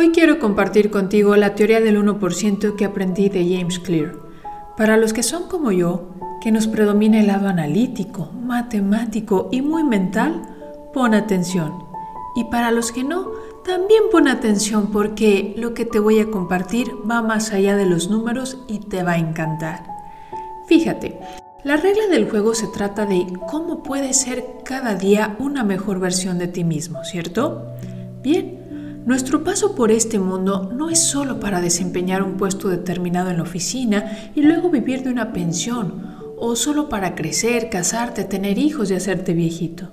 Hoy quiero compartir contigo la teoría del 1% que aprendí de James Clear. Para los que son como yo, que nos predomina el lado analítico, matemático y muy mental, pon atención. Y para los que no, también pon atención porque lo que te voy a compartir va más allá de los números y te va a encantar. Fíjate, la regla del juego se trata de cómo puedes ser cada día una mejor versión de ti mismo, ¿cierto? Bien, nuestro paso por este mundo no es solo para desempeñar un puesto determinado en la oficina y luego vivir de una pensión, o solo para crecer, casarte, tener hijos y hacerte viejito.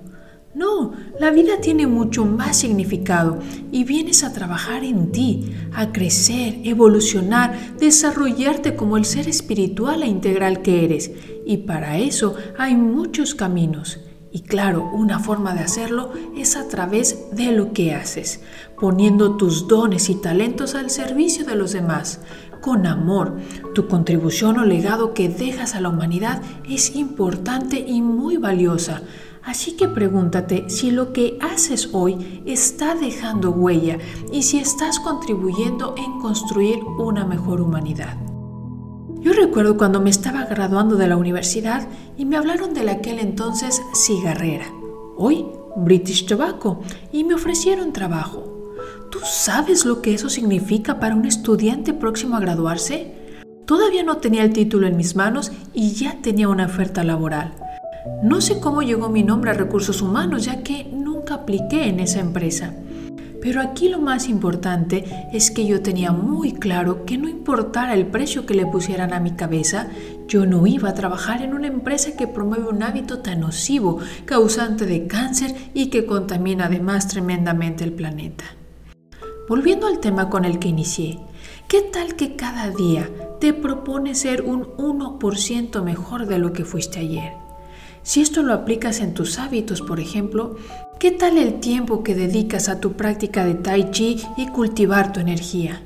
No, la vida tiene mucho más significado y vienes a trabajar en ti, a crecer, evolucionar, desarrollarte como el ser espiritual e integral que eres. Y para eso hay muchos caminos. Y claro, una forma de hacerlo es a través de lo que haces, poniendo tus dones y talentos al servicio de los demás, con amor. Tu contribución o legado que dejas a la humanidad es importante y muy valiosa. Así que pregúntate si lo que haces hoy está dejando huella y si estás contribuyendo en construir una mejor humanidad. Yo recuerdo cuando me estaba graduando de la universidad y me hablaron de aquel entonces cigarrera, hoy British Tobacco, y me ofrecieron trabajo. ¿Tú sabes lo que eso significa para un estudiante próximo a graduarse? Todavía no tenía el título en mis manos y ya tenía una oferta laboral. No sé cómo llegó mi nombre a recursos humanos, ya que nunca apliqué en esa empresa. Pero aquí lo más importante es que yo tenía muy claro que no importara el precio que le pusieran a mi cabeza, yo no iba a trabajar en una empresa que promueve un hábito tan nocivo, causante de cáncer y que contamina además tremendamente el planeta. Volviendo al tema con el que inicié, ¿qué tal que cada día te propone ser un 1% mejor de lo que fuiste ayer? Si esto lo aplicas en tus hábitos, por ejemplo, ¿qué tal el tiempo que dedicas a tu práctica de tai chi y cultivar tu energía?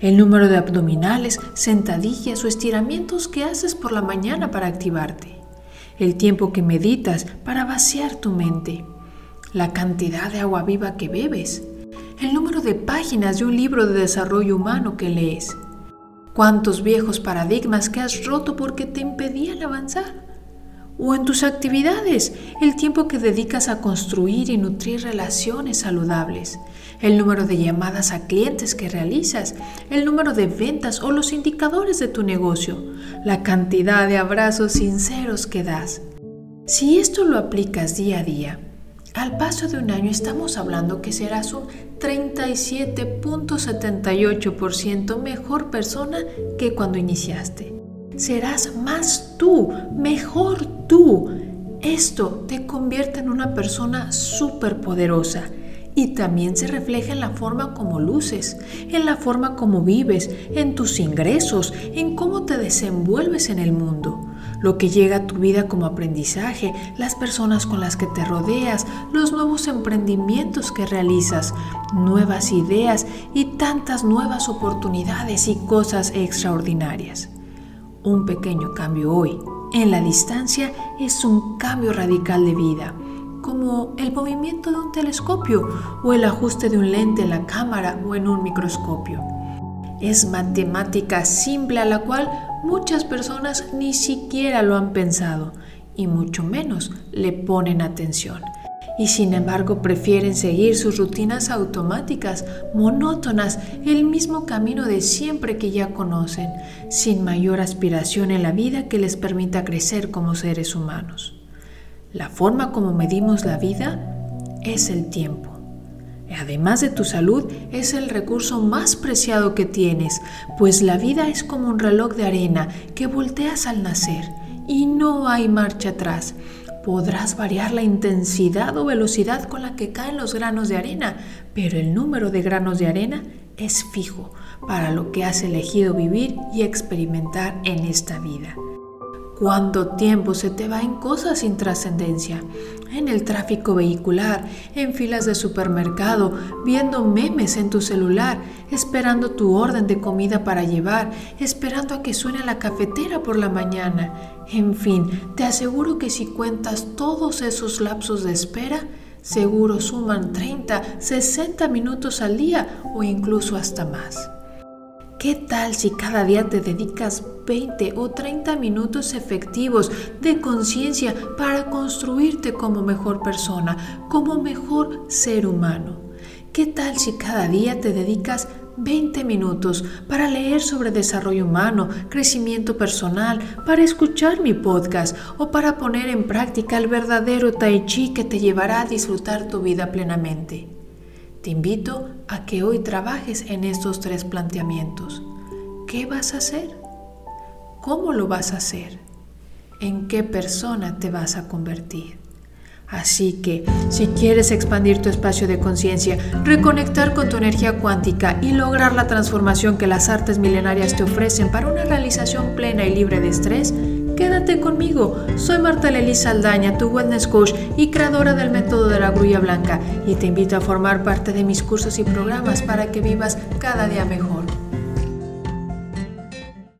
El número de abdominales, sentadillas o estiramientos que haces por la mañana para activarte. El tiempo que meditas para vaciar tu mente. La cantidad de agua viva que bebes. El número de páginas de un libro de desarrollo humano que lees. ¿Cuántos viejos paradigmas que has roto porque te impedían avanzar? O en tus actividades, el tiempo que dedicas a construir y nutrir relaciones saludables, el número de llamadas a clientes que realizas, el número de ventas o los indicadores de tu negocio, la cantidad de abrazos sinceros que das. Si esto lo aplicas día a día, al paso de un año estamos hablando que serás un 37.78% mejor persona que cuando iniciaste serás más tú, mejor tú. Esto te convierte en una persona súper poderosa y también se refleja en la forma como luces, en la forma como vives, en tus ingresos, en cómo te desenvuelves en el mundo. Lo que llega a tu vida como aprendizaje, las personas con las que te rodeas, los nuevos emprendimientos que realizas, nuevas ideas y tantas nuevas oportunidades y cosas extraordinarias. Un pequeño cambio hoy en la distancia es un cambio radical de vida, como el movimiento de un telescopio o el ajuste de un lente en la cámara o en un microscopio. Es matemática simple a la cual muchas personas ni siquiera lo han pensado y mucho menos le ponen atención y sin embargo prefieren seguir sus rutinas automáticas, monótonas, el mismo camino de siempre que ya conocen, sin mayor aspiración en la vida que les permita crecer como seres humanos. La forma como medimos la vida es el tiempo. Además de tu salud, es el recurso más preciado que tienes, pues la vida es como un reloj de arena que volteas al nacer y no hay marcha atrás. Podrás variar la intensidad o velocidad con la que caen los granos de arena, pero el número de granos de arena es fijo para lo que has elegido vivir y experimentar en esta vida. ¿Cuánto tiempo se te va en cosas sin trascendencia? En el tráfico vehicular, en filas de supermercado, viendo memes en tu celular, esperando tu orden de comida para llevar, esperando a que suene la cafetera por la mañana. En fin, te aseguro que si cuentas todos esos lapsos de espera, seguro suman 30, 60 minutos al día o incluso hasta más. ¿Qué tal si cada día te dedicas 20 o 30 minutos efectivos de conciencia para construirte como mejor persona, como mejor ser humano? ¿Qué tal si cada día te dedicas 20 minutos para leer sobre desarrollo humano, crecimiento personal, para escuchar mi podcast o para poner en práctica el verdadero tai chi que te llevará a disfrutar tu vida plenamente? Te invito a que hoy trabajes en estos tres planteamientos. ¿Qué vas a hacer? ¿Cómo lo vas a hacer? ¿En qué persona te vas a convertir? Así que, si quieres expandir tu espacio de conciencia, reconectar con tu energía cuántica y lograr la transformación que las artes milenarias te ofrecen para una realización plena y libre de estrés, Quédate conmigo. Soy Marta Lely Saldaña, tu wellness coach y creadora del método de la grulla blanca, y te invito a formar parte de mis cursos y programas para que vivas cada día mejor.